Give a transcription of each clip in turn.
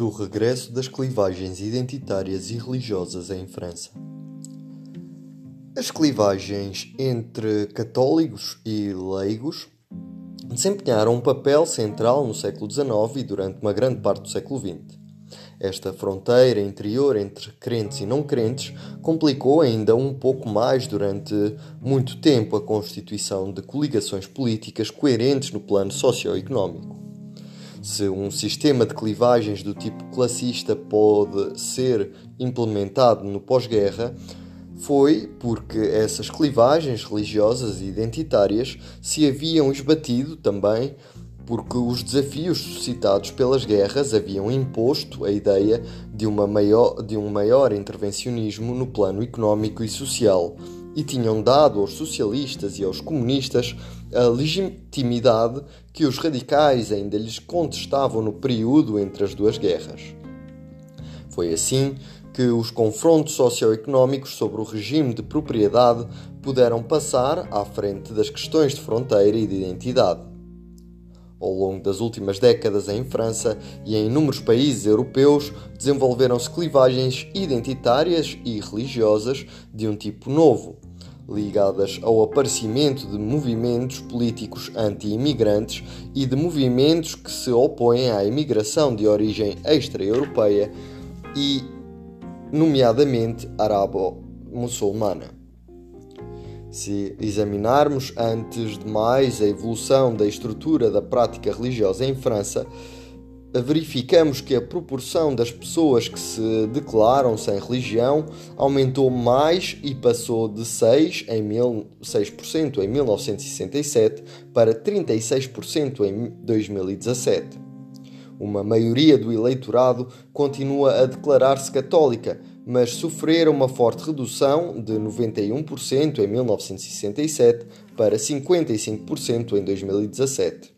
do regresso das clivagens identitárias e religiosas em França. As clivagens entre católicos e leigos desempenharam um papel central no século XIX e durante uma grande parte do século XX. Esta fronteira interior entre crentes e não crentes complicou ainda um pouco mais durante muito tempo a constituição de coligações políticas coerentes no plano socioeconómico. Se um sistema de clivagens do tipo classista pode ser implementado no pós-guerra, foi porque essas clivagens religiosas e identitárias se haviam esbatido também porque os desafios suscitados pelas guerras haviam imposto a ideia de, uma maior, de um maior intervencionismo no plano económico e social e tinham dado aos socialistas e aos comunistas a legitimidade que os radicais ainda lhes contestavam no período entre as duas guerras. Foi assim que os confrontos socioeconómicos sobre o regime de propriedade puderam passar à frente das questões de fronteira e de identidade. Ao longo das últimas décadas, em França e em inúmeros países europeus, desenvolveram-se clivagens identitárias e religiosas de um tipo novo, ligadas ao aparecimento de movimentos políticos anti-imigrantes e de movimentos que se opõem à imigração de origem extra-europeia e, nomeadamente, arabo-muçulmana. Se examinarmos antes de mais a evolução da estrutura da prática religiosa em França, verificamos que a proporção das pessoas que se declaram sem religião aumentou mais e passou de 6%, em, 6% em 1967 para 36% em 2017. Uma maioria do eleitorado continua a declarar-se católica, mas sofreram uma forte redução de 91% em 1967 para 55% em 2017.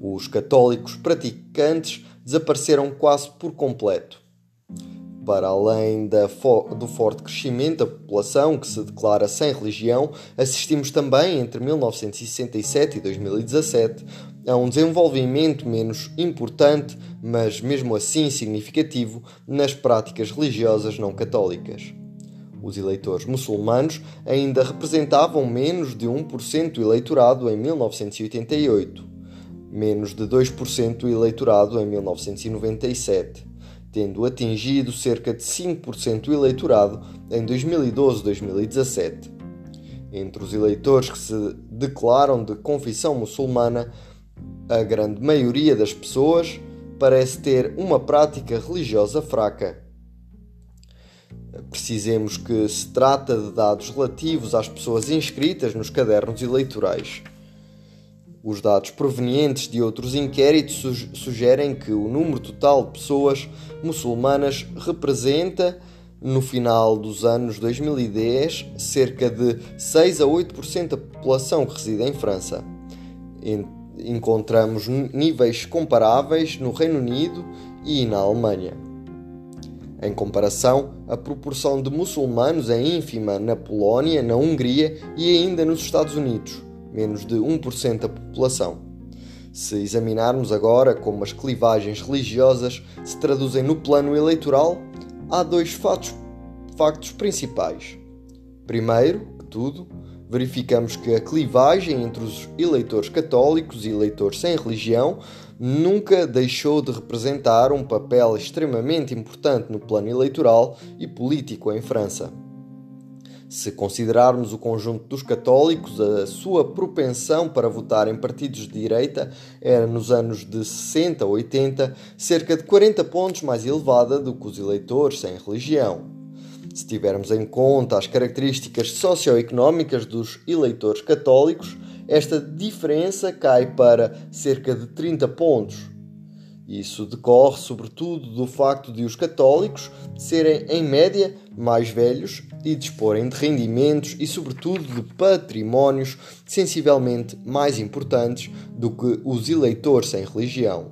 Os católicos praticantes desapareceram quase por completo. Para além do forte crescimento da população que se declara sem religião, assistimos também entre 1967 e 2017 a um desenvolvimento menos importante, mas mesmo assim significativo, nas práticas religiosas não católicas. Os eleitores muçulmanos ainda representavam menos de 1% do eleitorado em 1988, menos de 2% do eleitorado em 1997, tendo atingido cerca de 5% do eleitorado em 2012-2017. Entre os eleitores que se declaram de confissão muçulmana, a grande maioria das pessoas parece ter uma prática religiosa fraca. Precisemos que se trata de dados relativos às pessoas inscritas nos cadernos eleitorais. Os dados provenientes de outros inquéritos sugerem que o número total de pessoas muçulmanas representa, no final dos anos 2010, cerca de 6 a 8% da população que reside em França encontramos níveis comparáveis no Reino Unido e na Alemanha. Em comparação, a proporção de muçulmanos é ínfima na Polónia, na Hungria e ainda nos Estados Unidos, menos de 1% da população. Se examinarmos agora como as clivagens religiosas se traduzem no plano eleitoral, há dois fatos, factos principais. Primeiro que tudo, verificamos que a clivagem entre os eleitores católicos e eleitores sem religião nunca deixou de representar um papel extremamente importante no plano eleitoral e político em França. Se considerarmos o conjunto dos católicos, a sua propensão para votar em partidos de direita era, nos anos de 60 a 80, cerca de 40 pontos mais elevada do que os eleitores sem religião. Se tivermos em conta as características socioeconómicas dos eleitores católicos, esta diferença cai para cerca de 30 pontos. Isso decorre sobretudo do facto de os católicos serem, em média, mais velhos e disporem de rendimentos e, sobretudo, de patrimónios sensivelmente mais importantes do que os eleitores sem religião.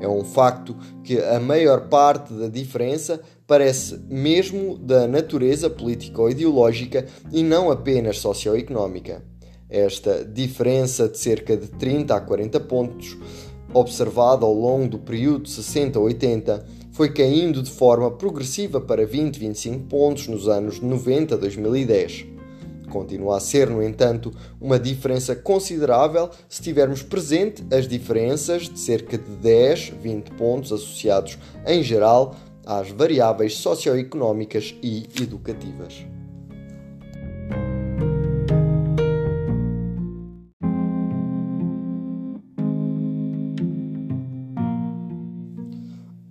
É um facto que a maior parte da diferença parece mesmo da natureza político-ideológica e não apenas socioeconómica. Esta diferença de cerca de 30 a 40 pontos observada ao longo do período 60-80, foi caindo de forma progressiva para 20-25 pontos nos anos 90-2010. Continua a ser, no entanto, uma diferença considerável se tivermos presente as diferenças de cerca de 10, 20 pontos associados, em geral, às variáveis socioeconómicas e educativas.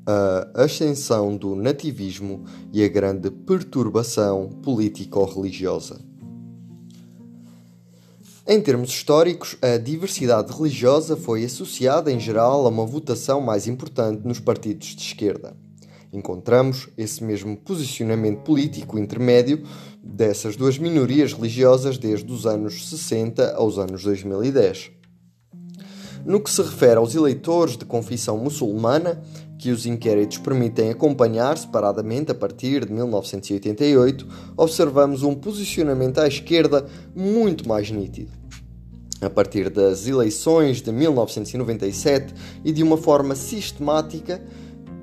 A ascensão do nativismo e a grande perturbação político-religiosa. Em termos históricos, a diversidade religiosa foi associada em geral a uma votação mais importante nos partidos de esquerda. Encontramos esse mesmo posicionamento político intermédio dessas duas minorias religiosas desde os anos 60 aos anos 2010. No que se refere aos eleitores de confissão muçulmana, que os inquéritos permitem acompanhar separadamente a partir de 1988, observamos um posicionamento à esquerda muito mais nítido. A partir das eleições de 1997 e de uma forma sistemática,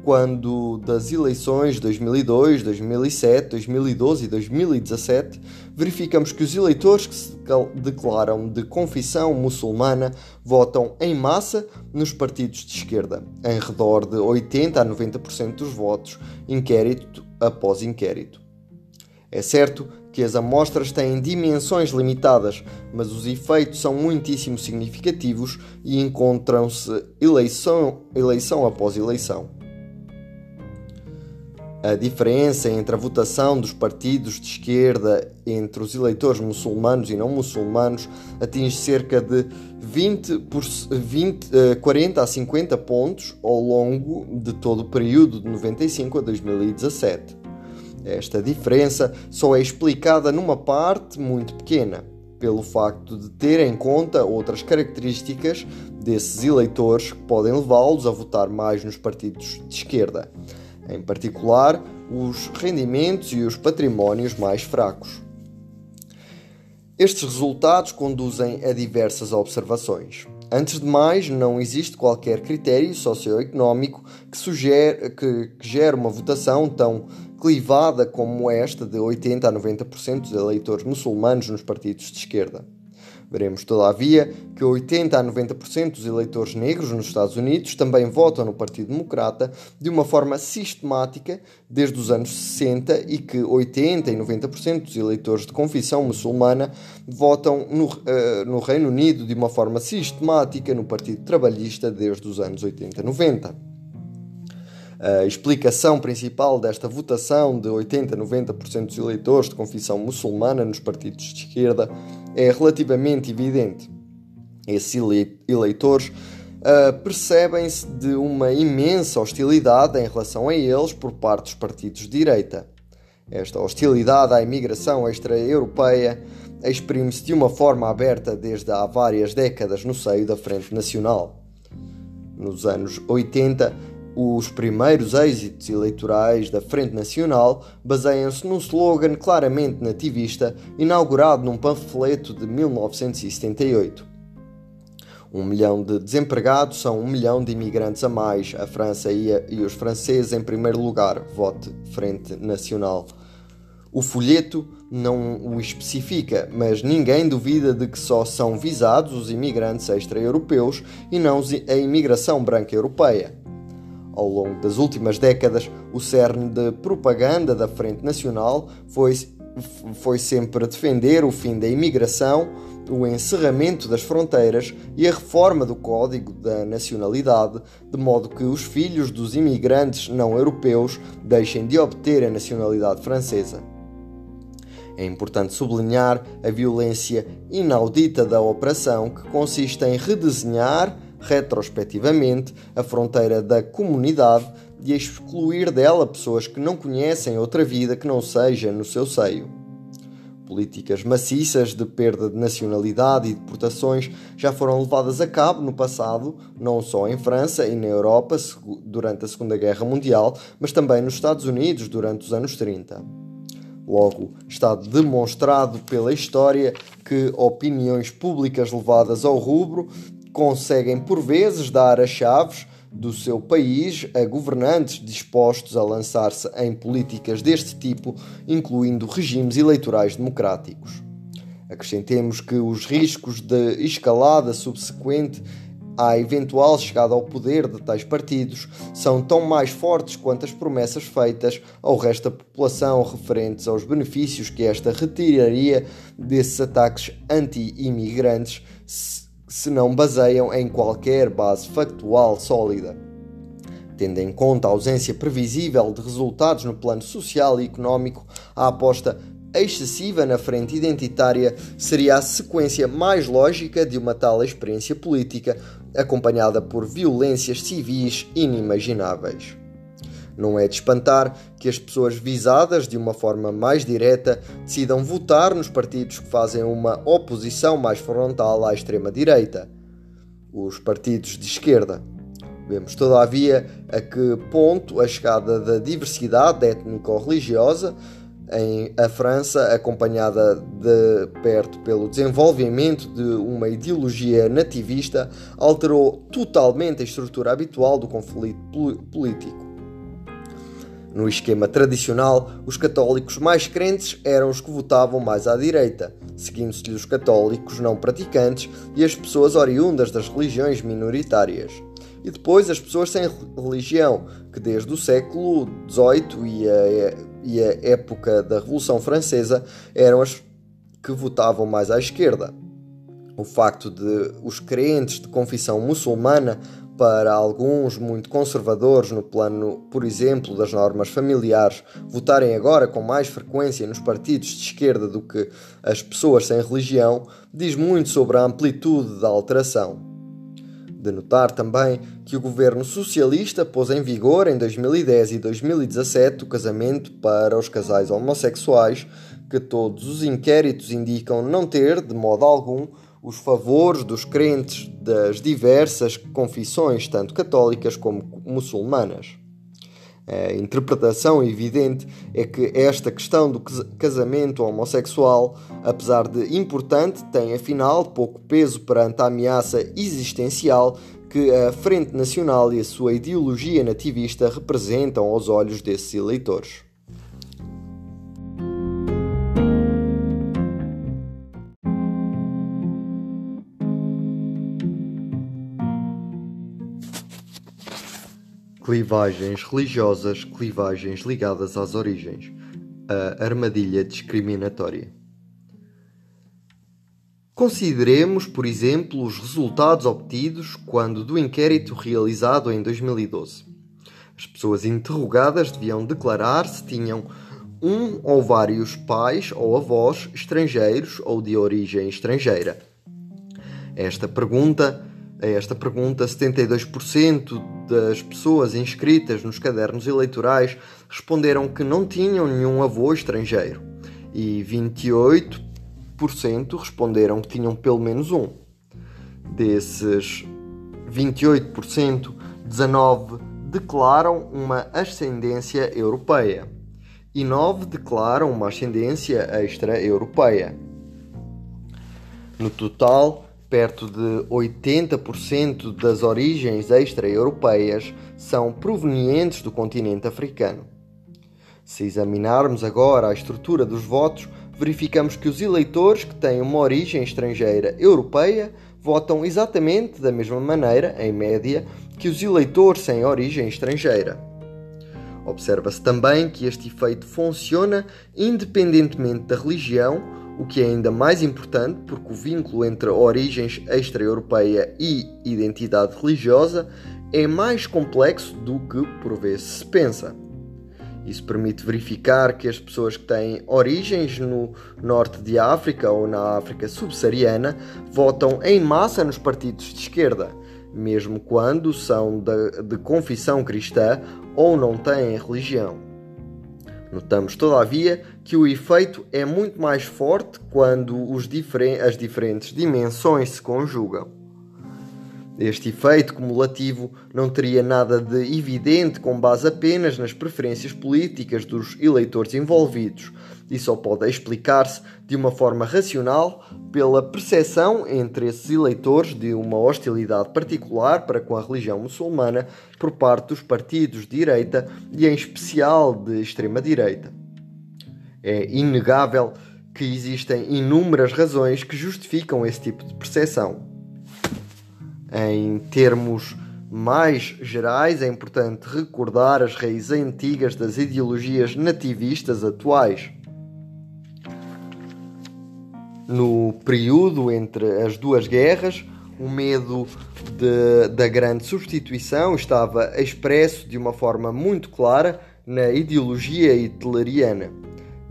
quando das eleições de 2002, 2007, 2012 e 2017, verificamos que os eleitores que se declaram de confissão muçulmana votam em massa nos partidos de esquerda, em redor de 80 a 90% dos votos, inquérito após inquérito. É certo que as amostras têm dimensões limitadas, mas os efeitos são muitíssimo significativos e encontram-se eleição, eleição após eleição. A diferença entre a votação dos partidos de esquerda entre os eleitores muçulmanos e não muçulmanos atinge cerca de 20 por 20, 40 a 50 pontos ao longo de todo o período de 95 a 2017. Esta diferença só é explicada numa parte muito pequena, pelo facto de ter em conta outras características desses eleitores que podem levá-los a votar mais nos partidos de esquerda em particular os rendimentos e os patrimónios mais fracos. Estes resultados conduzem a diversas observações. Antes de mais, não existe qualquer critério socioeconómico que, sugere, que, que gere uma votação tão clivada como esta de 80 a 90% dos eleitores muçulmanos nos partidos de esquerda. Veremos, todavia, que 80 a 90% dos eleitores negros nos Estados Unidos também votam no Partido Democrata de uma forma sistemática desde os anos 60 e que 80 e 90% dos eleitores de confissão muçulmana votam no, uh, no Reino Unido de uma forma sistemática no Partido Trabalhista desde os anos 80 e 90. A explicação principal desta votação de 80 a 90% dos eleitores de confissão muçulmana nos partidos de esquerda é relativamente evidente. Esses eleitores uh, percebem-se de uma imensa hostilidade em relação a eles por parte dos partidos de direita. Esta hostilidade à imigração extra-europeia exprime-se de uma forma aberta desde há várias décadas no seio da Frente Nacional. Nos anos 80, os primeiros êxitos eleitorais da Frente Nacional baseiam-se num slogan claramente nativista, inaugurado num panfleto de 1978. Um milhão de desempregados são um milhão de imigrantes a mais. A França e, a, e os franceses em primeiro lugar. Vote Frente Nacional. O folheto não o especifica, mas ninguém duvida de que só são visados os imigrantes extra-europeus e não a imigração branca europeia. Ao longo das últimas décadas, o cerne de propaganda da Frente Nacional foi, foi sempre defender o fim da imigração, o encerramento das fronteiras e a reforma do Código da Nacionalidade, de modo que os filhos dos imigrantes não europeus deixem de obter a nacionalidade francesa. É importante sublinhar a violência inaudita da operação, que consiste em redesenhar retrospectivamente a fronteira da comunidade e excluir dela pessoas que não conhecem outra vida que não seja no seu seio. Políticas maciças de perda de nacionalidade e deportações já foram levadas a cabo no passado, não só em França e na Europa durante a Segunda Guerra Mundial, mas também nos Estados Unidos durante os anos 30. Logo, está demonstrado pela história que opiniões públicas levadas ao rubro conseguem por vezes dar as chaves do seu país a governantes dispostos a lançar-se em políticas deste tipo, incluindo regimes eleitorais democráticos. Acrescentemos que os riscos de escalada subsequente à eventual chegada ao poder de tais partidos são tão mais fortes quanto as promessas feitas ao resto da população referentes aos benefícios que esta retiraria desses ataques anti-imigrantes se não baseiam em qualquer base factual sólida. Tendo em conta a ausência previsível de resultados no plano social e económico, a aposta excessiva na frente identitária seria a sequência mais lógica de uma tal experiência política, acompanhada por violências civis inimagináveis. Não é de espantar que as pessoas visadas de uma forma mais direta decidam votar nos partidos que fazem uma oposição mais frontal à extrema-direita, os partidos de esquerda. Vemos, todavia, a que ponto a chegada da diversidade étnico-religiosa em a França, acompanhada de perto pelo desenvolvimento de uma ideologia nativista, alterou totalmente a estrutura habitual do conflito político. No esquema tradicional, os católicos mais crentes eram os que votavam mais à direita, seguindo-se os católicos não praticantes e as pessoas oriundas das religiões minoritárias. E depois as pessoas sem religião, que desde o século XVIII e a, e a época da Revolução Francesa eram as que votavam mais à esquerda. O facto de os crentes de confissão muçulmana para alguns muito conservadores no plano, por exemplo, das normas familiares, votarem agora com mais frequência nos partidos de esquerda do que as pessoas sem religião, diz muito sobre a amplitude da alteração. De notar também que o governo socialista pôs em vigor em 2010 e 2017 o casamento para os casais homossexuais, que todos os inquéritos indicam não ter, de modo algum, os favores dos crentes das diversas confissões, tanto católicas como muçulmanas. A interpretação evidente é que esta questão do casamento homossexual, apesar de importante, tem afinal pouco peso perante a ameaça existencial que a Frente Nacional e a sua ideologia nativista representam aos olhos desses eleitores. Clivagens religiosas, clivagens ligadas às origens. A armadilha discriminatória. Consideremos, por exemplo, os resultados obtidos quando do inquérito realizado em 2012. As pessoas interrogadas deviam declarar se tinham um ou vários pais ou avós estrangeiros ou de origem estrangeira. Esta pergunta a esta pergunta, 72% das pessoas inscritas nos cadernos eleitorais responderam que não tinham nenhum avô estrangeiro e 28% responderam que tinham pelo menos um. Desses 28%, 19% declaram uma ascendência europeia e 9% declaram uma ascendência extra-europeia. No total, perto de 80% das origens extra-europeias são provenientes do continente africano. Se examinarmos agora a estrutura dos votos, verificamos que os eleitores que têm uma origem estrangeira europeia votam exatamente da mesma maneira, em média, que os eleitores sem origem estrangeira. Observa-se também que este efeito funciona independentemente da religião o que é ainda mais importante porque o vínculo entre origens extra-europeia e identidade religiosa é mais complexo do que por vezes se pensa. Isso permite verificar que as pessoas que têm origens no norte de África ou na África subsaariana votam em massa nos partidos de esquerda, mesmo quando são de, de confissão cristã ou não têm religião. Notamos, todavia, que o efeito é muito mais forte quando difer as diferentes dimensões se conjugam. Este efeito cumulativo não teria nada de evidente com base apenas nas preferências políticas dos eleitores envolvidos e só pode explicar-se de uma forma racional pela percepção entre esses eleitores de uma hostilidade particular para com a religião muçulmana por parte dos partidos de direita e, em especial, de extrema-direita. É inegável que existem inúmeras razões que justificam esse tipo de percepção. Em termos mais gerais, é importante recordar as raízes antigas das ideologias nativistas atuais. No período entre as duas guerras, o medo de, da grande substituição estava expresso de uma forma muito clara na ideologia hitleriana.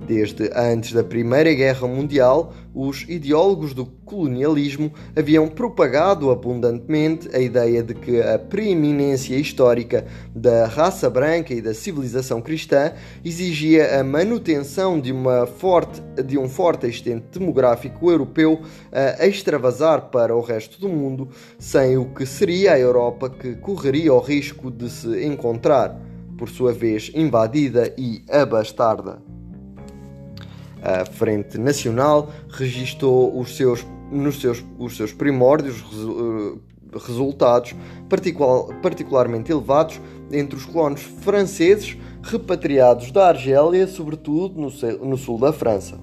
Desde antes da Primeira Guerra Mundial, os ideólogos do colonialismo haviam propagado abundantemente a ideia de que a preeminência histórica da raça branca e da civilização cristã exigia a manutenção de, uma forte, de um forte estente demográfico europeu a extravasar para o resto do mundo, sem o que seria a Europa que correria o risco de se encontrar, por sua vez, invadida e abastarda. A Frente Nacional registou os seus, nos seus, os seus primórdios eh, resultados particular, particularmente elevados entre os colonos franceses repatriados da Argélia, sobretudo no sul da França.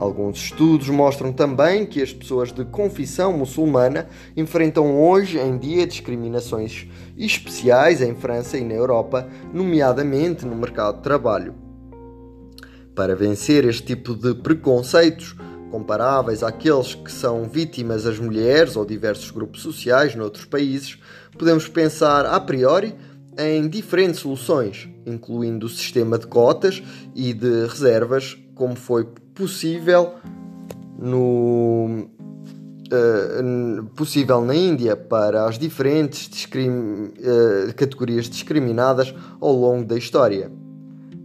Alguns estudos mostram também que as pessoas de confissão muçulmana enfrentam hoje em dia discriminações especiais em França e na Europa, nomeadamente no mercado de trabalho. Para vencer este tipo de preconceitos, comparáveis àqueles que são vítimas as mulheres ou diversos grupos sociais noutros países, podemos pensar a priori em diferentes soluções, incluindo o sistema de cotas e de reservas, como foi possível no uh, possível na Índia para as diferentes uh, categorias discriminadas ao longo da história.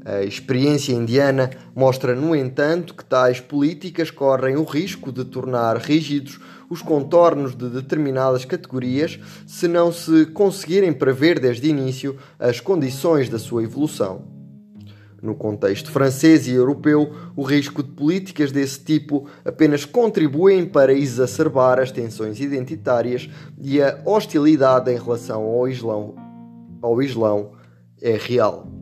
A experiência indiana mostra, no entanto, que tais políticas correm o risco de tornar rígidos os contornos de determinadas categorias se não se conseguirem prever desde início as condições da sua evolução. No contexto francês e europeu, o risco de políticas desse tipo apenas contribuem para exacerbar as tensões identitárias e a hostilidade em relação ao Islão, ao Islão é real.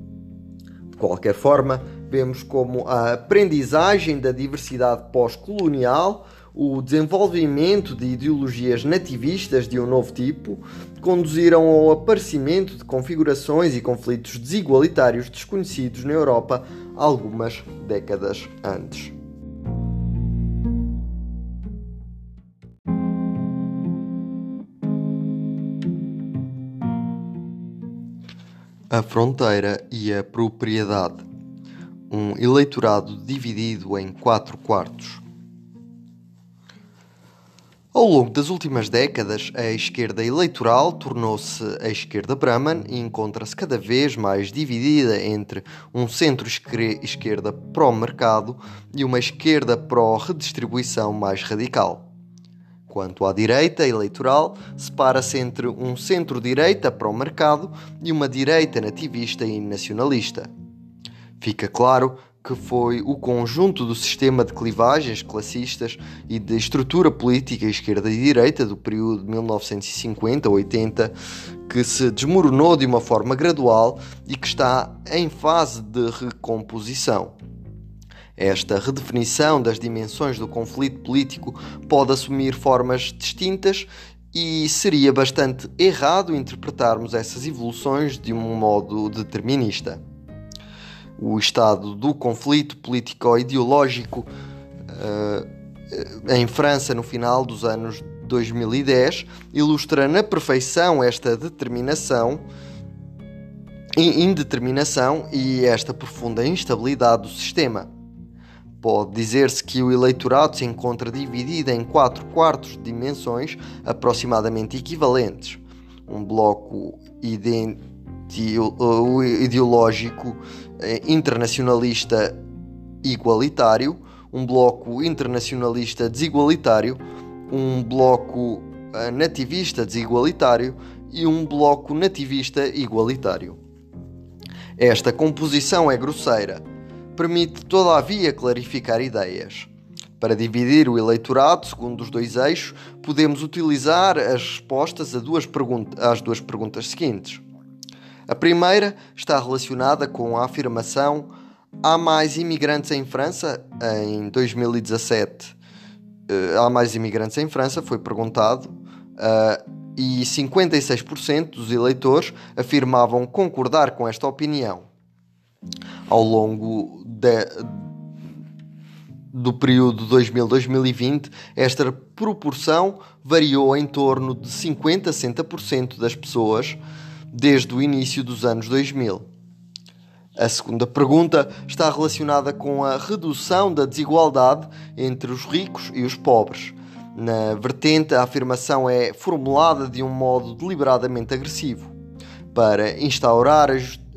Qualquer forma, vemos como a aprendizagem da diversidade pós-colonial, o desenvolvimento de ideologias nativistas de um novo tipo, conduziram ao aparecimento de configurações e conflitos desigualitários desconhecidos na Europa algumas décadas antes. A fronteira e a propriedade. Um eleitorado dividido em quatro quartos. Ao longo das últimas décadas, a esquerda eleitoral tornou-se a esquerda Brahman e encontra-se cada vez mais dividida entre um centro-esquerda pró-mercado e uma esquerda pró-redistribuição mais radical. Quanto à direita eleitoral, separa-se entre um centro-direita para o mercado e uma direita nativista e nacionalista. Fica claro que foi o conjunto do sistema de clivagens classistas e de estrutura política esquerda e direita do período de 1950-80 que se desmoronou de uma forma gradual e que está em fase de recomposição. Esta redefinição das dimensões do conflito político pode assumir formas distintas e seria bastante errado interpretarmos essas evoluções de um modo determinista. O estado do conflito político-ideológico uh, em França no final dos anos 2010 ilustra na perfeição esta determinação indeterminação e esta profunda instabilidade do sistema. Pode dizer-se que o eleitorado se encontra dividido em quatro quartos de dimensões aproximadamente equivalentes. Um bloco ideológico eh, internacionalista igualitário, um bloco internacionalista desigualitário, um bloco nativista desigualitário e um bloco nativista igualitário. Esta composição é grosseira, permite todavia clarificar ideias. Para dividir o eleitorado segundo os dois eixos, podemos utilizar as respostas duas às duas perguntas seguintes. A primeira está relacionada com a afirmação há mais imigrantes em França em 2017. Eh, há mais imigrantes em França, foi perguntado, uh, e 56% dos eleitores afirmavam concordar com esta opinião. Ao longo de, do período 2000-2020, esta proporção variou em torno de 50 a 60% das pessoas desde o início dos anos 2000. A segunda pergunta está relacionada com a redução da desigualdade entre os ricos e os pobres. Na vertente, a afirmação é formulada de um modo deliberadamente agressivo para instaurar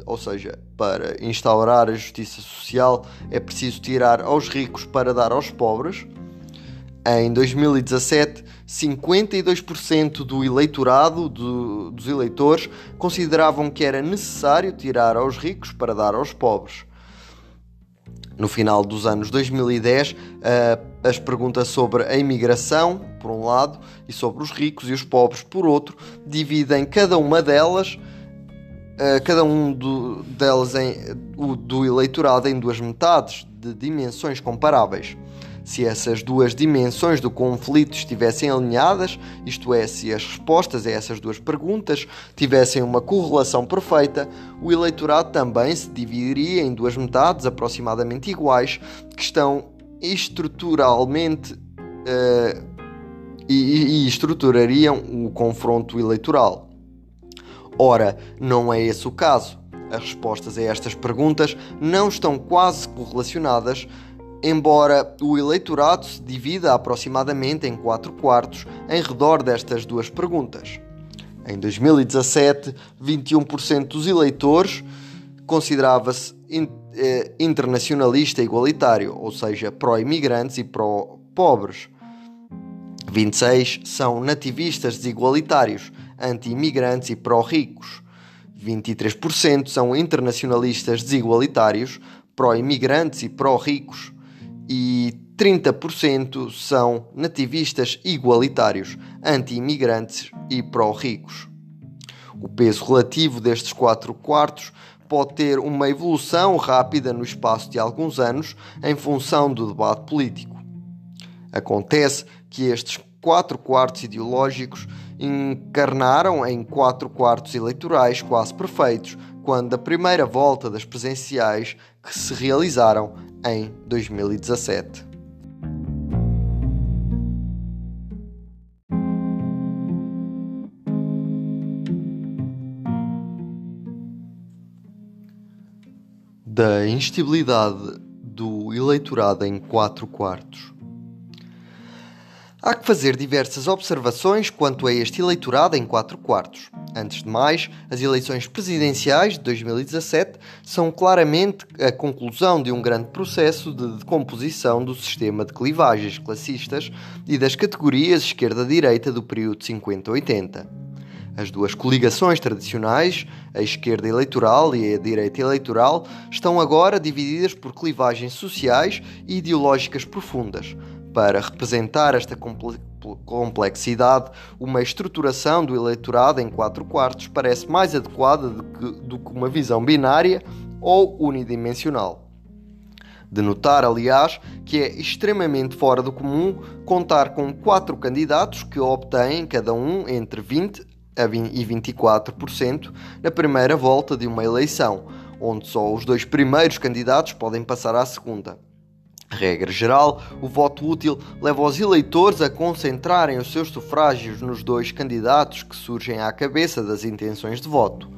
ou seja, para instaurar a justiça social é preciso tirar aos ricos para dar aos pobres. Em 2017, 52% do eleitorado, do, dos eleitores, consideravam que era necessário tirar aos ricos para dar aos pobres. No final dos anos 2010, as perguntas sobre a imigração, por um lado, e sobre os ricos e os pobres, por outro, dividem cada uma delas uh, cada um do, delas em, o, do eleitorado em duas metades de dimensões comparáveis. Se essas duas dimensões do conflito estivessem alinhadas, isto é, se as respostas a essas duas perguntas tivessem uma correlação perfeita, o eleitorado também se dividiria em duas metades aproximadamente iguais que estão estruturalmente uh, e, e estruturariam o confronto eleitoral. Ora, não é esse o caso. As respostas a estas perguntas não estão quase correlacionadas, embora o eleitorado se divida aproximadamente em 4 quartos em redor destas duas perguntas. Em 2017, 21% dos eleitores considerava-se eh, internacionalista igualitário, ou seja, pró-imigrantes e pró-pobres. 26 são nativistas desigualitários, anti-imigrantes e pró-ricos. 23% são internacionalistas desigualitários, pró-imigrantes e pró-ricos. E 30% são nativistas igualitários, anti-imigrantes e pró-ricos. O peso relativo destes quatro quartos pode ter uma evolução rápida no espaço de alguns anos em função do debate político. Acontece que estes quatro quartos ideológicos encarnaram em quatro quartos eleitorais quase perfeitos, quando a primeira volta das presenciais que se realizaram em 2017. Da instabilidade do eleitorado em quatro quartos. Há que fazer diversas observações quanto a este eleitorado em 4 quartos. Antes de mais, as eleições presidenciais de 2017 são claramente a conclusão de um grande processo de decomposição do sistema de clivagens classistas e das categorias esquerda-direita do período 50-80. As duas coligações tradicionais, a esquerda eleitoral e a direita eleitoral, estão agora divididas por clivagens sociais e ideológicas profundas, para representar esta complexidade, uma estruturação do eleitorado em quatro quartos parece mais adequada do que, do que uma visão binária ou unidimensional. De notar, aliás, que é extremamente fora do comum contar com quatro candidatos que obtêm cada um entre 20 e 24% na primeira volta de uma eleição, onde só os dois primeiros candidatos podem passar à segunda. Regra geral, o voto útil leva os eleitores a concentrarem os seus sufrágios nos dois candidatos que surgem à cabeça das intenções de voto.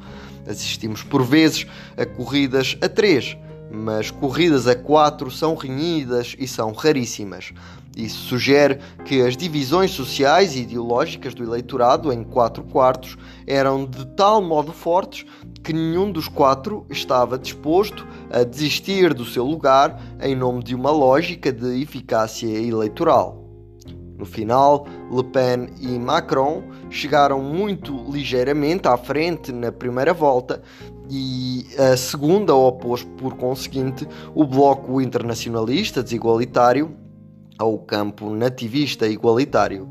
Assistimos por vezes a corridas a três, mas corridas a quatro são renhidas e são raríssimas. Isso sugere que as divisões sociais e ideológicas do eleitorado em quatro quartos eram de tal modo fortes que nenhum dos quatro estava disposto a desistir do seu lugar em nome de uma lógica de eficácia eleitoral. No final, Le Pen e Macron chegaram muito ligeiramente à frente na primeira volta e a segunda opôs, por conseguinte, o bloco internacionalista desigualitário ao campo nativista igualitário.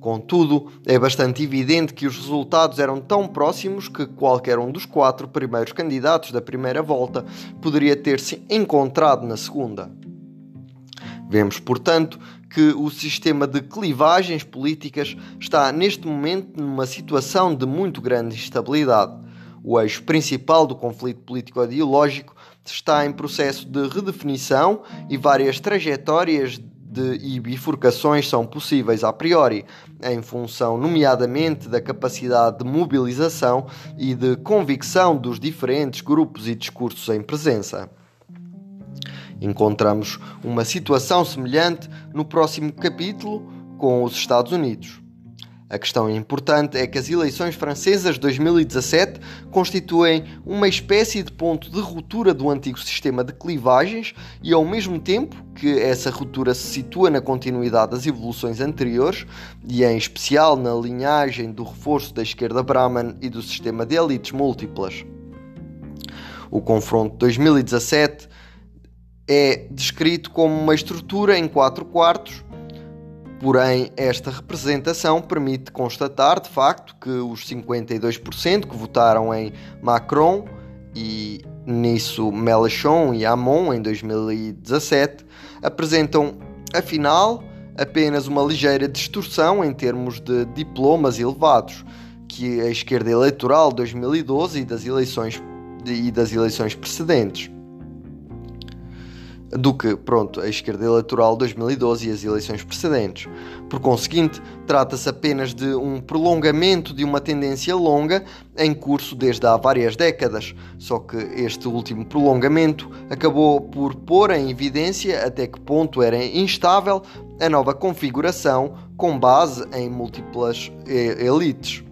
Contudo, é bastante evidente que os resultados eram tão próximos que qualquer um dos quatro primeiros candidatos da primeira volta poderia ter-se encontrado na segunda. Vemos, portanto, que o sistema de clivagens políticas está neste momento numa situação de muito grande instabilidade. O eixo principal do conflito político-ideológico está em processo de redefinição e várias trajetórias de, e bifurcações são possíveis a priori, em função, nomeadamente, da capacidade de mobilização e de convicção dos diferentes grupos e discursos em presença. Encontramos uma situação semelhante no próximo capítulo com os Estados Unidos. A questão importante é que as eleições francesas de 2017 constituem uma espécie de ponto de ruptura do antigo sistema de clivagens e, ao mesmo tempo que essa ruptura se situa na continuidade das evoluções anteriores, e em especial na linhagem do reforço da esquerda Brahman e do sistema de elites múltiplas. O confronto de 2017 é descrito como uma estrutura em quatro quartos Porém, esta representação permite constatar, de facto, que os 52% que votaram em Macron e nisso Mélenchon e Hamon em 2017 apresentam, afinal, apenas uma ligeira distorção em termos de diplomas elevados que a esquerda eleitoral de 2012 e das eleições e das eleições precedentes do que, pronto, a esquerda eleitoral 2012 e as eleições precedentes. Por conseguinte, trata-se apenas de um prolongamento de uma tendência longa em curso desde há várias décadas, só que este último prolongamento acabou por pôr em evidência até que ponto era instável a nova configuração com base em múltiplas elites.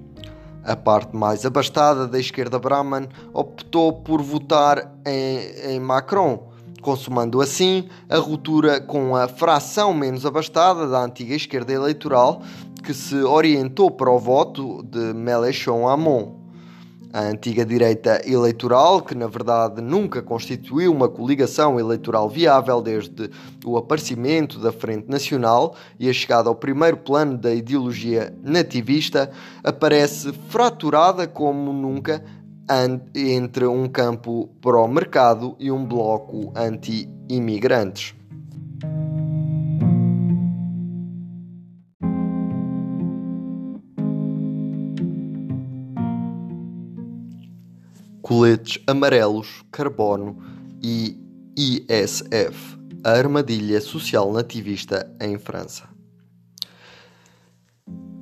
A parte mais abastada da esquerda Brahman optou por votar em, em Macron consumando assim a ruptura com a fração menos abastada da antiga esquerda eleitoral que se orientou para o voto de Mélenchon Hamon. A antiga direita eleitoral, que na verdade nunca constituiu uma coligação eleitoral viável desde o aparecimento da Frente Nacional e a chegada ao primeiro plano da ideologia nativista, aparece fraturada como nunca entre um campo pró-mercado e um bloco anti-imigrantes. Coletes amarelos, carbono e ISF, a armadilha social nativista em França.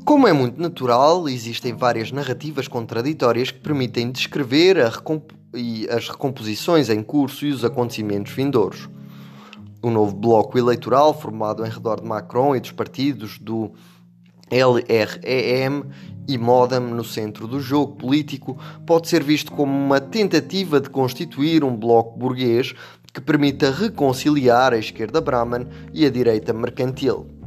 Como é muito natural, existem várias narrativas contraditórias que permitem descrever recomp as recomposições em curso e os acontecimentos vindouros. O novo bloco eleitoral, formado em redor de Macron e dos partidos do LREM e Modem no centro do jogo político, pode ser visto como uma tentativa de constituir um bloco burguês que permita reconciliar a esquerda Brahman e a direita mercantil.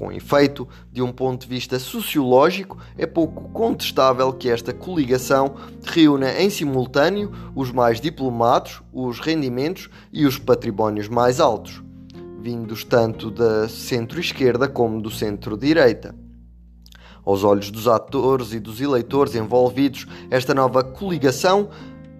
Com efeito, de um ponto de vista sociológico, é pouco contestável que esta coligação reúna em simultâneo os mais diplomados, os rendimentos e os patrimónios mais altos, vindos tanto da centro-esquerda como do centro-direita. Aos olhos dos atores e dos eleitores envolvidos, esta nova coligação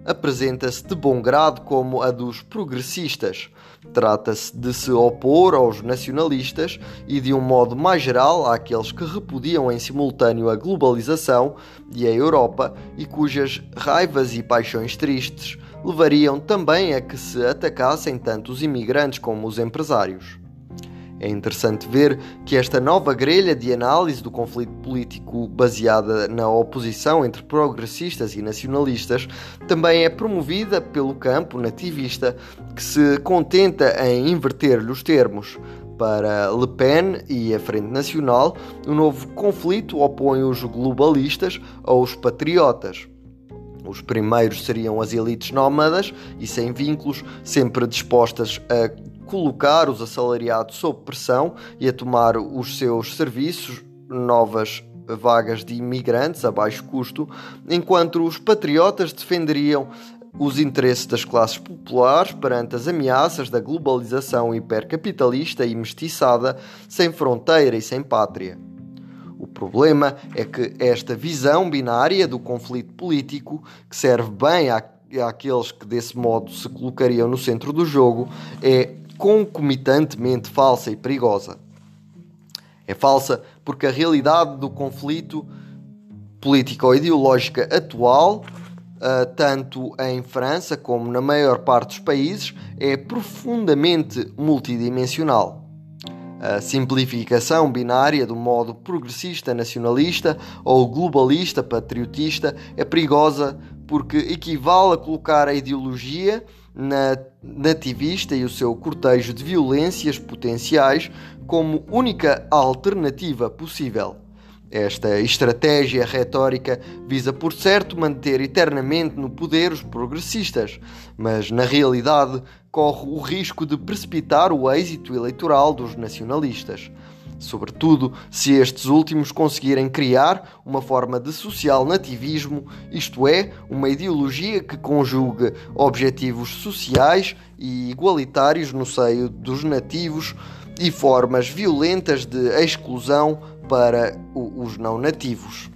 apresenta-se de bom grado como a dos progressistas. Trata-se de se opor aos nacionalistas e, de um modo mais geral, àqueles que repudiam em simultâneo a globalização e a Europa e cujas raivas e paixões tristes levariam também a que se atacassem tanto os imigrantes como os empresários. É interessante ver que esta nova grelha de análise do conflito político baseada na oposição entre progressistas e nacionalistas também é promovida pelo campo nativista, que se contenta em inverter-lhe os termos. Para Le Pen e a Frente Nacional, o novo conflito opõe os globalistas aos patriotas. Os primeiros seriam as elites nómadas e sem vínculos, sempre dispostas a colocar os assalariados sob pressão e a tomar os seus serviços novas vagas de imigrantes a baixo custo, enquanto os patriotas defenderiam os interesses das classes populares perante as ameaças da globalização hipercapitalista e mestiçada, sem fronteira e sem pátria. O problema é que esta visão binária do conflito político, que serve bem à, àqueles que desse modo se colocariam no centro do jogo, é concomitantemente falsa e perigosa. É falsa porque a realidade do conflito político-ideológica atual uh, tanto em França como na maior parte dos países, é profundamente multidimensional. A simplificação binária do modo progressista nacionalista ou globalista patriotista é perigosa porque equivale a colocar a ideologia na nativista e o seu cortejo de violências potenciais como única alternativa possível. Esta estratégia retórica visa, por certo, manter eternamente no poder os progressistas, mas na realidade corre o risco de precipitar o êxito eleitoral dos nacionalistas. Sobretudo se estes últimos conseguirem criar uma forma de social nativismo, isto é, uma ideologia que conjugue objetivos sociais e igualitários no seio dos nativos e formas violentas de exclusão para os não nativos.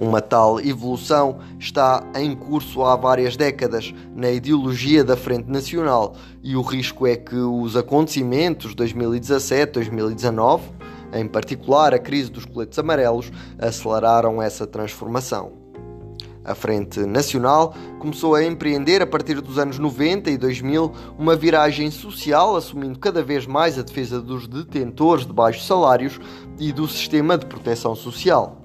Uma tal evolução está em curso há várias décadas na ideologia da Frente Nacional e o risco é que os acontecimentos 2017-2019, em particular a crise dos coletes amarelos, aceleraram essa transformação. A Frente Nacional começou a empreender a partir dos anos 90 e 2000 uma viragem social, assumindo cada vez mais a defesa dos detentores de baixos salários e do sistema de proteção social.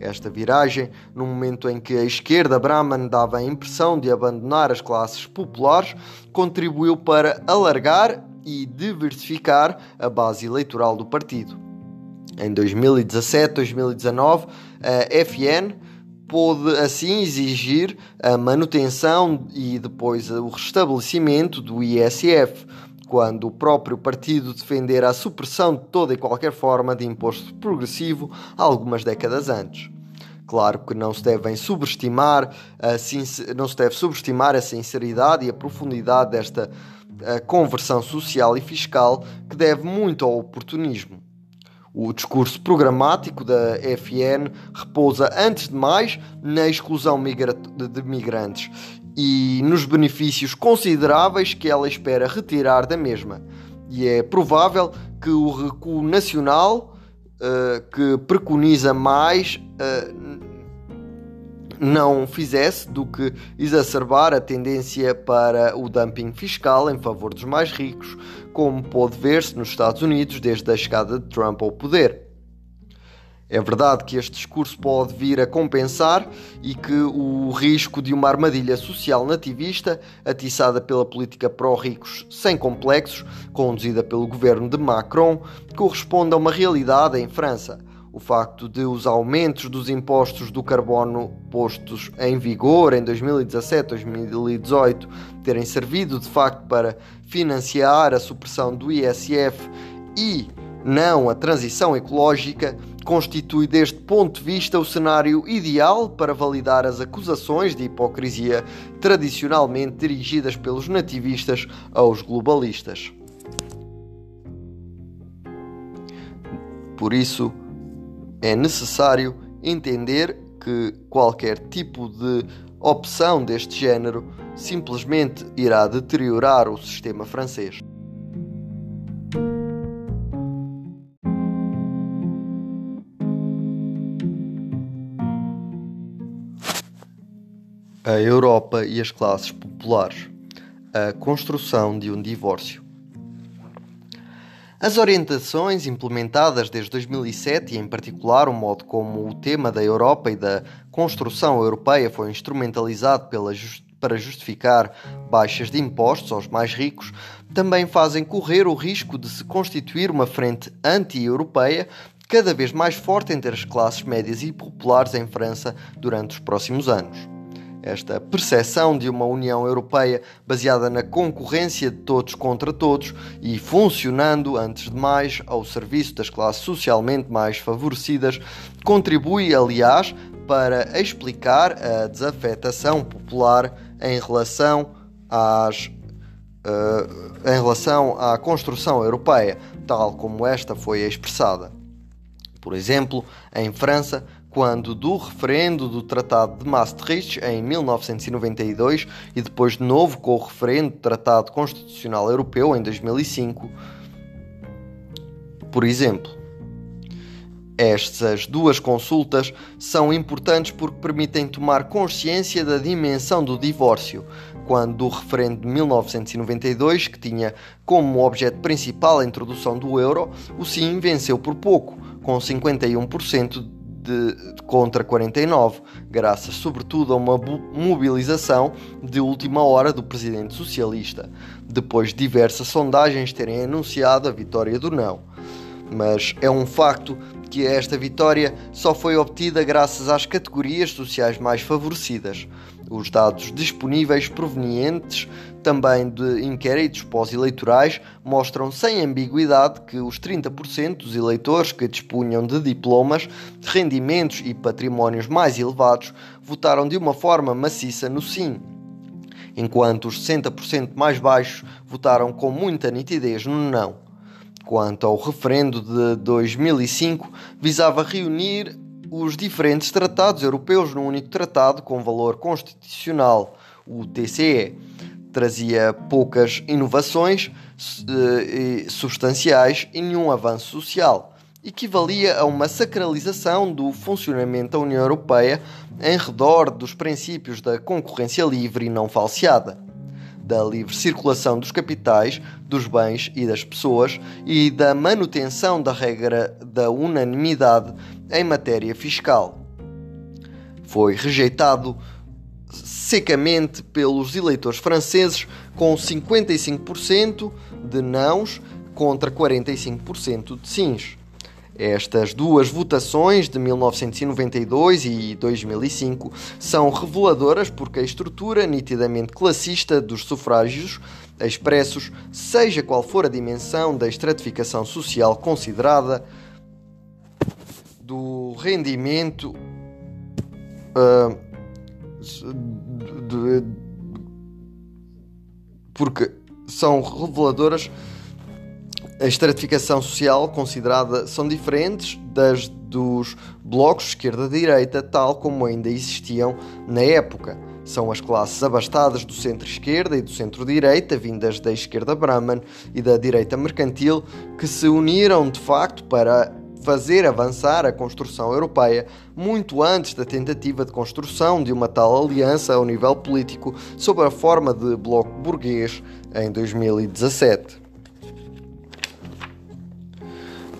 Esta viragem, no momento em que a esquerda Brahman dava a impressão de abandonar as classes populares, contribuiu para alargar e diversificar a base eleitoral do partido. Em 2017-2019, a FN pôde assim exigir a manutenção e depois o restabelecimento do ISF, quando o próprio partido defendera a supressão de toda e qualquer forma de imposto progressivo algumas décadas antes. Claro que não se devem subestimar a, não se deve subestimar a sinceridade e a profundidade desta conversão social e fiscal que deve muito ao oportunismo. O discurso programático da FN repousa, antes de mais, na exclusão de migrantes e nos benefícios consideráveis que ela espera retirar da mesma. E é provável que o recuo nacional, uh, que preconiza mais, uh, não fizesse do que exacerbar a tendência para o dumping fiscal em favor dos mais ricos, como pôde ver-se nos Estados Unidos desde a chegada de Trump ao poder. É verdade que este discurso pode vir a compensar e que o risco de uma armadilha social nativista, atiçada pela política pró-ricos sem complexos, conduzida pelo governo de Macron, corresponde a uma realidade em França. O facto de os aumentos dos impostos do carbono postos em vigor em 2017-2018 terem servido de facto para financiar a supressão do ISF e não a transição ecológica, constitui deste ponto de vista o cenário ideal para validar as acusações de hipocrisia tradicionalmente dirigidas pelos nativistas aos globalistas. Por isso, é necessário entender que qualquer tipo de opção deste género simplesmente irá deteriorar o sistema francês. A Europa e as classes populares. A construção de um divórcio. As orientações implementadas desde 2007 e, em particular, o modo como o tema da Europa e da construção europeia foi instrumentalizado para justificar baixas de impostos aos mais ricos, também fazem correr o risco de se constituir uma frente anti-europeia cada vez mais forte entre as classes médias e populares em França durante os próximos anos. Esta percepção de uma União Europeia baseada na concorrência de todos contra todos e funcionando, antes de mais, ao serviço das classes socialmente mais favorecidas, contribui, aliás, para explicar a desafetação popular em relação às uh, em relação à construção europeia, tal como esta foi expressada. Por exemplo, em França, quando do referendo do Tratado de Maastricht em 1992 e depois de novo com o referendo do Tratado Constitucional Europeu em 2005. Por exemplo, estas duas consultas são importantes porque permitem tomar consciência da dimensão do divórcio, quando o referendo de 1992, que tinha como objeto principal a introdução do euro, o sim venceu por pouco, com 51% de, contra 49, graças sobretudo a uma mobilização de última hora do presidente socialista, depois de diversas sondagens terem anunciado a vitória do não. Mas é um facto que esta vitória só foi obtida graças às categorias sociais mais favorecidas. Os dados disponíveis provenientes também de inquéritos pós-eleitorais mostram sem ambiguidade que os 30% dos eleitores que dispunham de diplomas, rendimentos e patrimónios mais elevados votaram de uma forma maciça no sim, enquanto os 60% mais baixos votaram com muita nitidez no não. Quanto ao referendo de 2005, visava reunir os diferentes tratados europeus num único tratado com valor constitucional, o TCE. Trazia poucas inovações eh, substanciais e nenhum avanço social. Equivalia a uma sacralização do funcionamento da União Europeia em redor dos princípios da concorrência livre e não falseada da livre circulação dos capitais, dos bens e das pessoas e da manutenção da regra da unanimidade em matéria fiscal. Foi rejeitado secamente pelos eleitores franceses, com 55% de nãos contra 45% de sims. Estas duas votações de 1992 e 2005 são reveladoras porque a estrutura nitidamente classista dos sufrágios expressos, seja qual for a dimensão da estratificação social considerada, do rendimento uh, de, porque são reveladoras a estratificação social considerada são diferentes das dos blocos esquerda-direita, tal como ainda existiam na época. São as classes abastadas do centro-esquerda e do centro-direita, vindas da esquerda Brahman e da direita mercantil, que se uniram de facto para fazer avançar a construção europeia muito antes da tentativa de construção de uma tal aliança ao nível político sob a forma de bloco burguês em 2017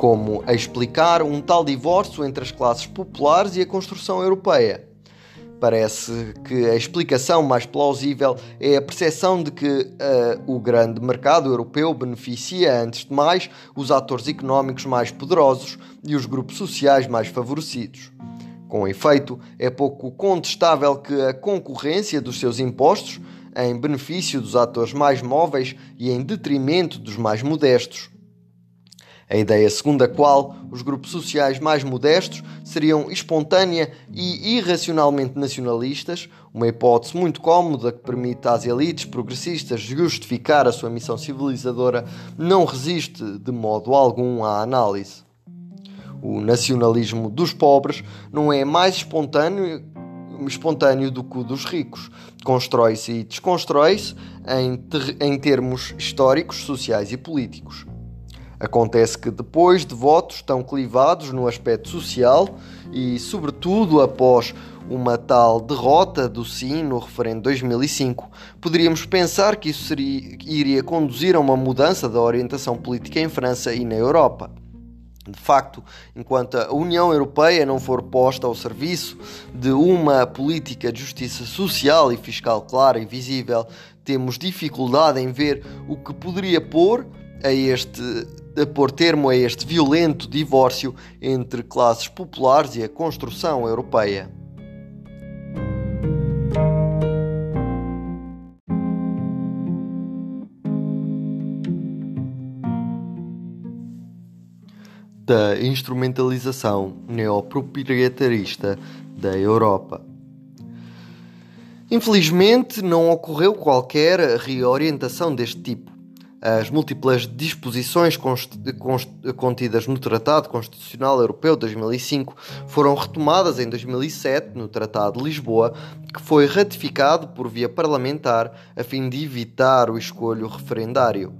como a explicar um tal divórcio entre as classes populares e a construção europeia. Parece que a explicação mais plausível é a percepção de que uh, o grande mercado europeu beneficia, antes de mais, os atores económicos mais poderosos e os grupos sociais mais favorecidos. Com efeito, é pouco contestável que a concorrência dos seus impostos, em benefício dos atores mais móveis e em detrimento dos mais modestos, a ideia segundo a qual os grupos sociais mais modestos seriam espontânea e irracionalmente nacionalistas, uma hipótese muito cómoda que permite às elites progressistas justificar a sua missão civilizadora, não resiste de modo algum à análise. O nacionalismo dos pobres não é mais espontâneo, espontâneo do que o dos ricos. Constrói-se e desconstrói-se em, ter em termos históricos, sociais e políticos. Acontece que depois de votos tão clivados no aspecto social e, sobretudo, após uma tal derrota do sim no referendo de 2005, poderíamos pensar que isso seria, iria conduzir a uma mudança da orientação política em França e na Europa. De facto, enquanto a União Europeia não for posta ao serviço de uma política de justiça social e fiscal clara e visível, temos dificuldade em ver o que poderia pôr a este a pôr termo a este violento divórcio entre classes populares e a construção europeia. Da instrumentalização neoproprietarista da Europa. Infelizmente, não ocorreu qualquer reorientação deste tipo as múltiplas disposições contidas no Tratado Constitucional Europeu de 2005 foram retomadas em 2007 no Tratado de Lisboa, que foi ratificado por via parlamentar a fim de evitar o escolho referendário.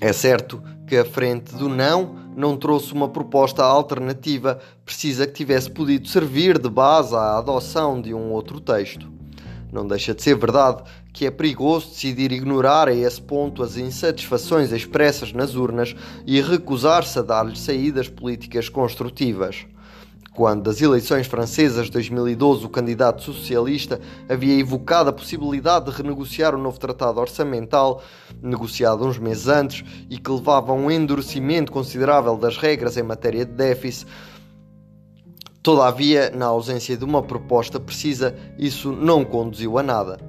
É certo que a frente do não não trouxe uma proposta alternativa precisa que tivesse podido servir de base à adoção de um outro texto. Não deixa de ser verdade que é perigoso decidir ignorar a esse ponto as insatisfações expressas nas urnas e recusar-se a dar-lhes saídas políticas construtivas. Quando das eleições francesas de 2012 o candidato socialista havia evocado a possibilidade de renegociar o novo tratado orçamental, negociado uns meses antes, e que levava a um endurecimento considerável das regras em matéria de déficit, Todavia, na ausência de uma proposta precisa, isso não conduziu a nada.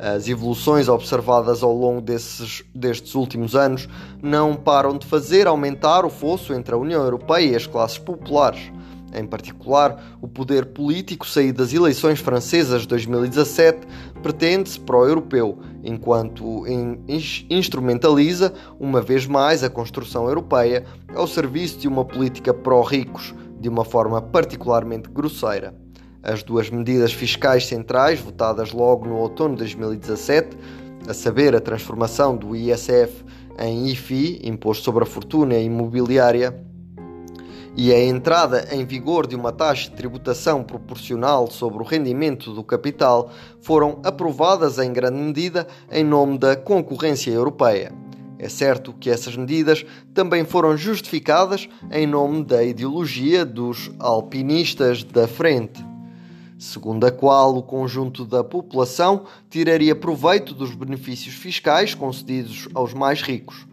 As evoluções observadas ao longo desses, destes últimos anos não param de fazer aumentar o fosso entre a União Europeia e as classes populares. Em particular, o poder político saído das eleições francesas de 2017 pretende-se pró-europeu, enquanto instrumentaliza, uma vez mais, a construção europeia ao serviço de uma política pró-ricos, de uma forma particularmente grosseira. As duas medidas fiscais centrais, votadas logo no outono de 2017, a saber, a transformação do ISF em IFI, Imposto sobre a Fortuna Imobiliária, e a entrada em vigor de uma taxa de tributação proporcional sobre o rendimento do capital foram aprovadas em grande medida em nome da concorrência europeia. É certo que essas medidas também foram justificadas em nome da ideologia dos alpinistas da frente, segundo a qual o conjunto da população tiraria proveito dos benefícios fiscais concedidos aos mais ricos.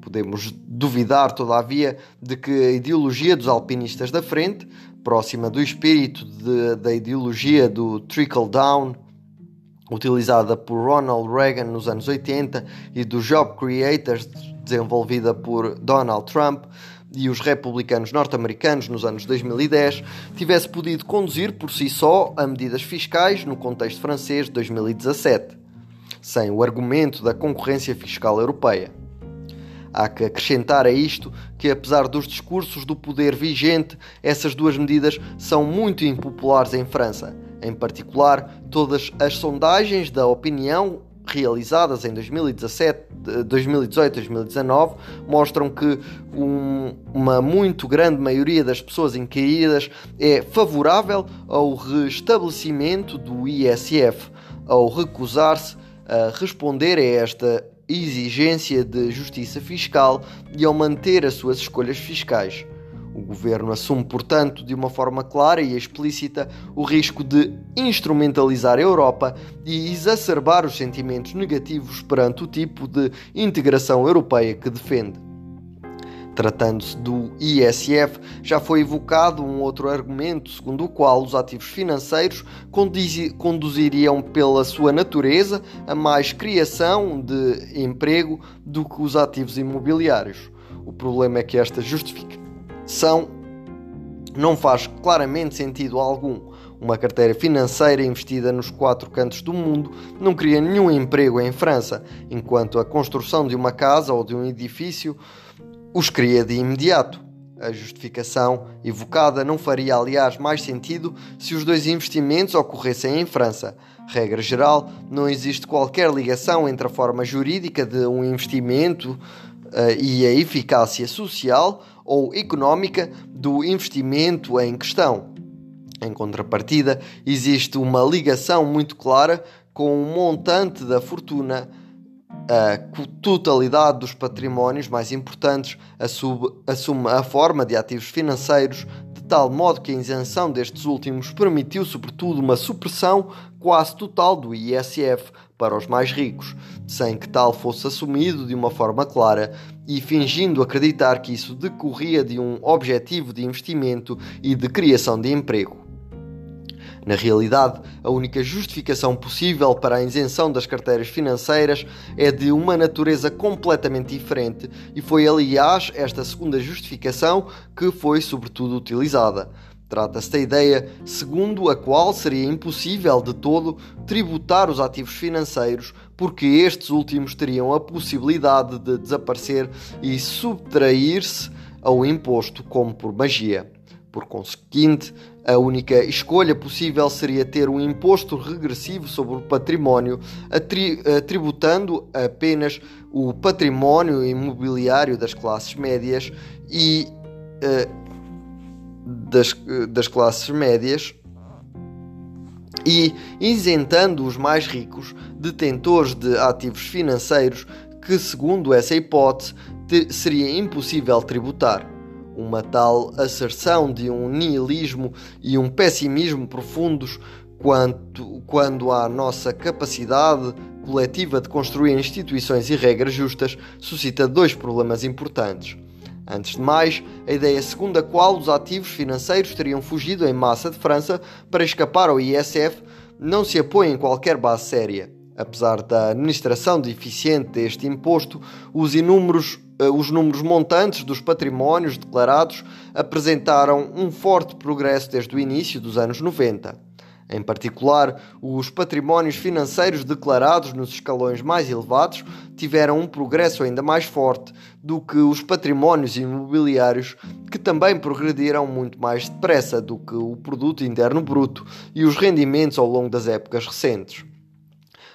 Podemos duvidar, todavia, de que a ideologia dos alpinistas da frente, próxima do espírito de, da ideologia do trickle-down, utilizada por Ronald Reagan nos anos 80 e dos Job Creators, desenvolvida por Donald Trump e os republicanos norte-americanos nos anos 2010, tivesse podido conduzir por si só a medidas fiscais no contexto francês de 2017, sem o argumento da concorrência fiscal europeia. Há que acrescentar a isto que, apesar dos discursos do poder vigente, essas duas medidas são muito impopulares em França. Em particular, todas as sondagens da opinião realizadas em 2017, 2018 2019 mostram que um, uma muito grande maioria das pessoas inquiridas é favorável ao restabelecimento do ISF, ao recusar-se a responder a esta exigência de justiça fiscal e ao manter as suas escolhas fiscais. O governo assume, portanto, de uma forma clara e explícita o risco de instrumentalizar a Europa e exacerbar os sentimentos negativos perante o tipo de integração europeia que defende. Tratando-se do ISF, já foi evocado um outro argumento segundo o qual os ativos financeiros conduziriam pela sua natureza a mais criação de emprego do que os ativos imobiliários. O problema é que esta justificação não faz claramente sentido algum. Uma carteira financeira investida nos quatro cantos do mundo não cria nenhum emprego em França, enquanto a construção de uma casa ou de um edifício os cria de imediato. A justificação evocada não faria, aliás, mais sentido se os dois investimentos ocorressem em França. Regra geral, não existe qualquer ligação entre a forma jurídica de um investimento uh, e a eficácia social ou económica do investimento em questão. Em contrapartida, existe uma ligação muito clara com o montante da fortuna a totalidade dos patrimónios mais importantes assume a forma de ativos financeiros, de tal modo que a isenção destes últimos permitiu, sobretudo, uma supressão quase total do ISF para os mais ricos, sem que tal fosse assumido de uma forma clara e fingindo acreditar que isso decorria de um objetivo de investimento e de criação de emprego. Na realidade, a única justificação possível para a isenção das carteiras financeiras é de uma natureza completamente diferente e foi, aliás, esta segunda justificação que foi sobretudo utilizada. Trata-se da ideia segundo a qual seria impossível de todo tributar os ativos financeiros, porque estes últimos teriam a possibilidade de desaparecer e subtrair-se ao imposto como por magia. Por conseguinte, a única escolha possível seria ter um imposto regressivo sobre o património, tributando apenas o património imobiliário das classes médias e uh, das, das classes médias e isentando os mais ricos, detentores de ativos financeiros, que, segundo essa hipótese, seria impossível tributar. Uma tal asserção de um nihilismo e um pessimismo profundos quanto, quando à nossa capacidade coletiva de construir instituições e regras justas suscita dois problemas importantes. Antes de mais, a ideia segundo a qual os ativos financeiros teriam fugido em massa de França para escapar ao ISF não se apoia em qualquer base séria. Apesar da administração deficiente deste imposto, os inúmeros eh, os números montantes dos patrimónios declarados apresentaram um forte progresso desde o início dos anos 90. Em particular, os patrimónios financeiros declarados nos escalões mais elevados tiveram um progresso ainda mais forte do que os patrimónios imobiliários, que também progrediram muito mais depressa do que o produto interno bruto e os rendimentos ao longo das épocas recentes.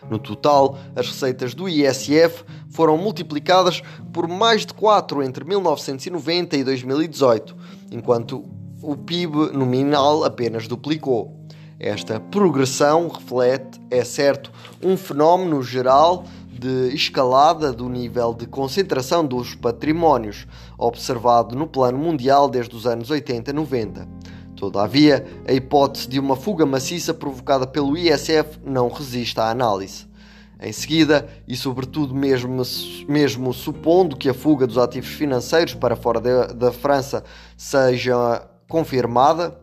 No total, as receitas do ISF foram multiplicadas por mais de 4 entre 1990 e 2018, enquanto o PIB nominal apenas duplicou. Esta progressão reflete, é certo, um fenómeno geral de escalada do nível de concentração dos patrimónios, observado no plano mundial desde os anos 80 e 90. Todavia, a hipótese de uma fuga maciça provocada pelo ISF não resiste à análise. Em seguida, e sobretudo mesmo, mesmo supondo que a fuga dos ativos financeiros para fora da França seja confirmada,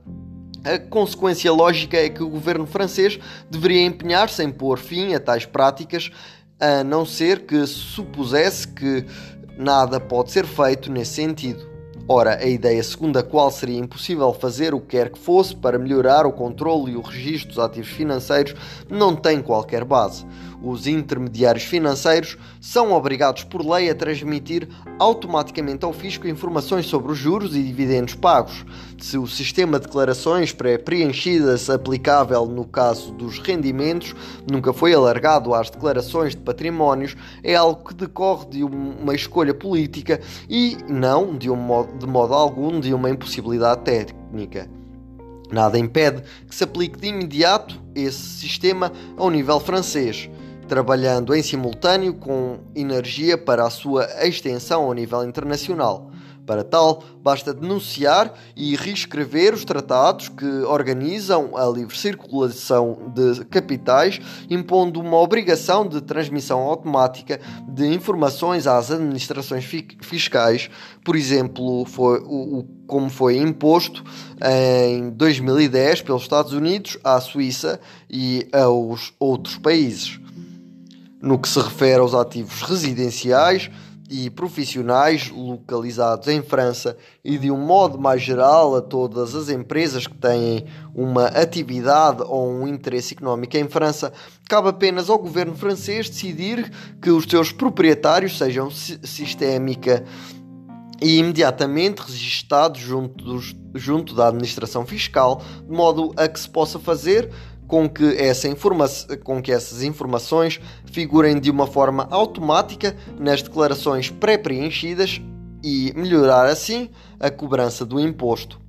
a consequência lógica é que o governo francês deveria empenhar-se em pôr fim a tais práticas, a não ser que supusesse que nada pode ser feito nesse sentido. Ora, a ideia segundo a qual seria impossível fazer o que quer que fosse para melhorar o controle e o registro dos ativos financeiros não tem qualquer base. Os intermediários financeiros são obrigados por lei a transmitir automaticamente ao fisco informações sobre os juros e dividendos pagos. Se o sistema de declarações pré-preenchidas aplicável no caso dos rendimentos nunca foi alargado às declarações de patrimónios, é algo que decorre de uma escolha política e não de, um modo, de modo algum de uma impossibilidade técnica. Nada impede que se aplique de imediato esse sistema ao nível francês trabalhando em simultâneo com energia para a sua extensão ao nível internacional. Para tal, basta denunciar e reescrever os tratados que organizam a livre circulação de capitais, impondo uma obrigação de transmissão automática de informações às administrações fiscais, por exemplo, foi o, como foi imposto em 2010 pelos Estados Unidos à Suíça e aos outros países no que se refere aos ativos residenciais e profissionais localizados em França e de um modo mais geral a todas as empresas que têm uma atividade ou um interesse económico em França, cabe apenas ao governo francês decidir que os seus proprietários sejam sistémica e imediatamente registados junto, junto da administração fiscal, de modo a que se possa fazer com que, essa com que essas informações figurem de uma forma automática nas declarações pré-preenchidas e melhorar assim a cobrança do imposto.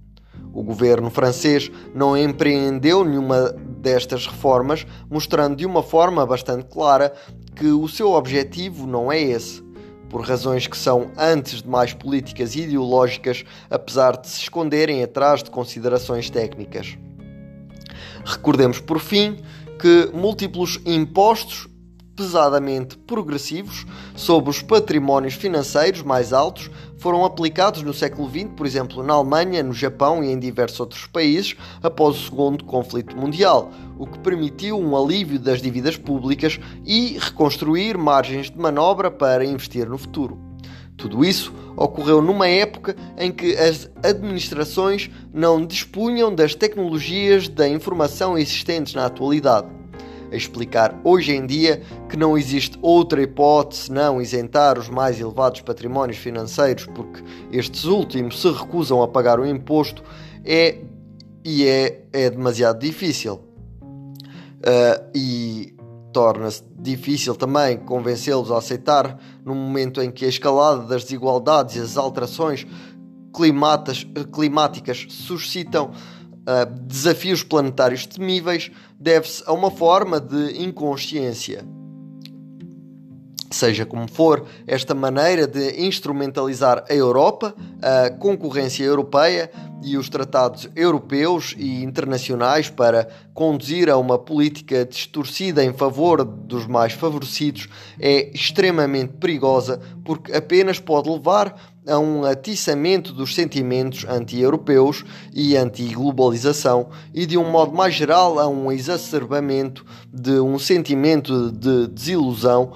O governo francês não empreendeu nenhuma destas reformas, mostrando de uma forma bastante clara que o seu objetivo não é esse, por razões que são, antes de mais, políticas ideológicas, apesar de se esconderem atrás de considerações técnicas. Recordemos, por fim, que múltiplos impostos pesadamente progressivos sobre os patrimónios financeiros mais altos foram aplicados no século XX, por exemplo, na Alemanha, no Japão e em diversos outros países após o Segundo Conflito Mundial, o que permitiu um alívio das dívidas públicas e reconstruir margens de manobra para investir no futuro. Tudo isso ocorreu numa época em que as administrações não dispunham das tecnologias da informação existentes na atualidade. A explicar hoje em dia que não existe outra hipótese senão isentar os mais elevados patrimónios financeiros porque estes últimos se recusam a pagar o imposto é e é, é demasiado difícil. Uh, e torna-se difícil também convencê-los a aceitar no momento em que a escalada das desigualdades e as alterações climáticas suscitam uh, desafios planetários temíveis, deve-se a uma forma de inconsciência. Seja como for, esta maneira de instrumentalizar a Europa, a concorrência europeia e os tratados europeus e internacionais para conduzir a uma política distorcida em favor dos mais favorecidos é extremamente perigosa porque apenas pode levar a um atiçamento dos sentimentos anti-europeus e anti-globalização e, de um modo mais geral, a um exacerbamento de um sentimento de desilusão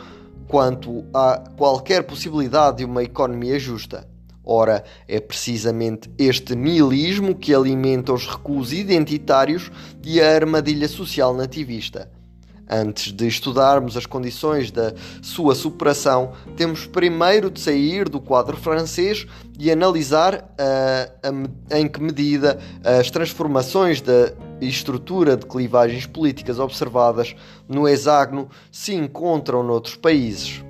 quanto a qualquer possibilidade de uma economia justa. Ora, é precisamente este nihilismo que alimenta os recuos identitários e a armadilha social nativista. Antes de estudarmos as condições da sua superação, temos primeiro de sair do quadro francês e analisar uh, a, em que medida as transformações da estrutura de clivagens políticas observadas no hexágono se encontram noutros países.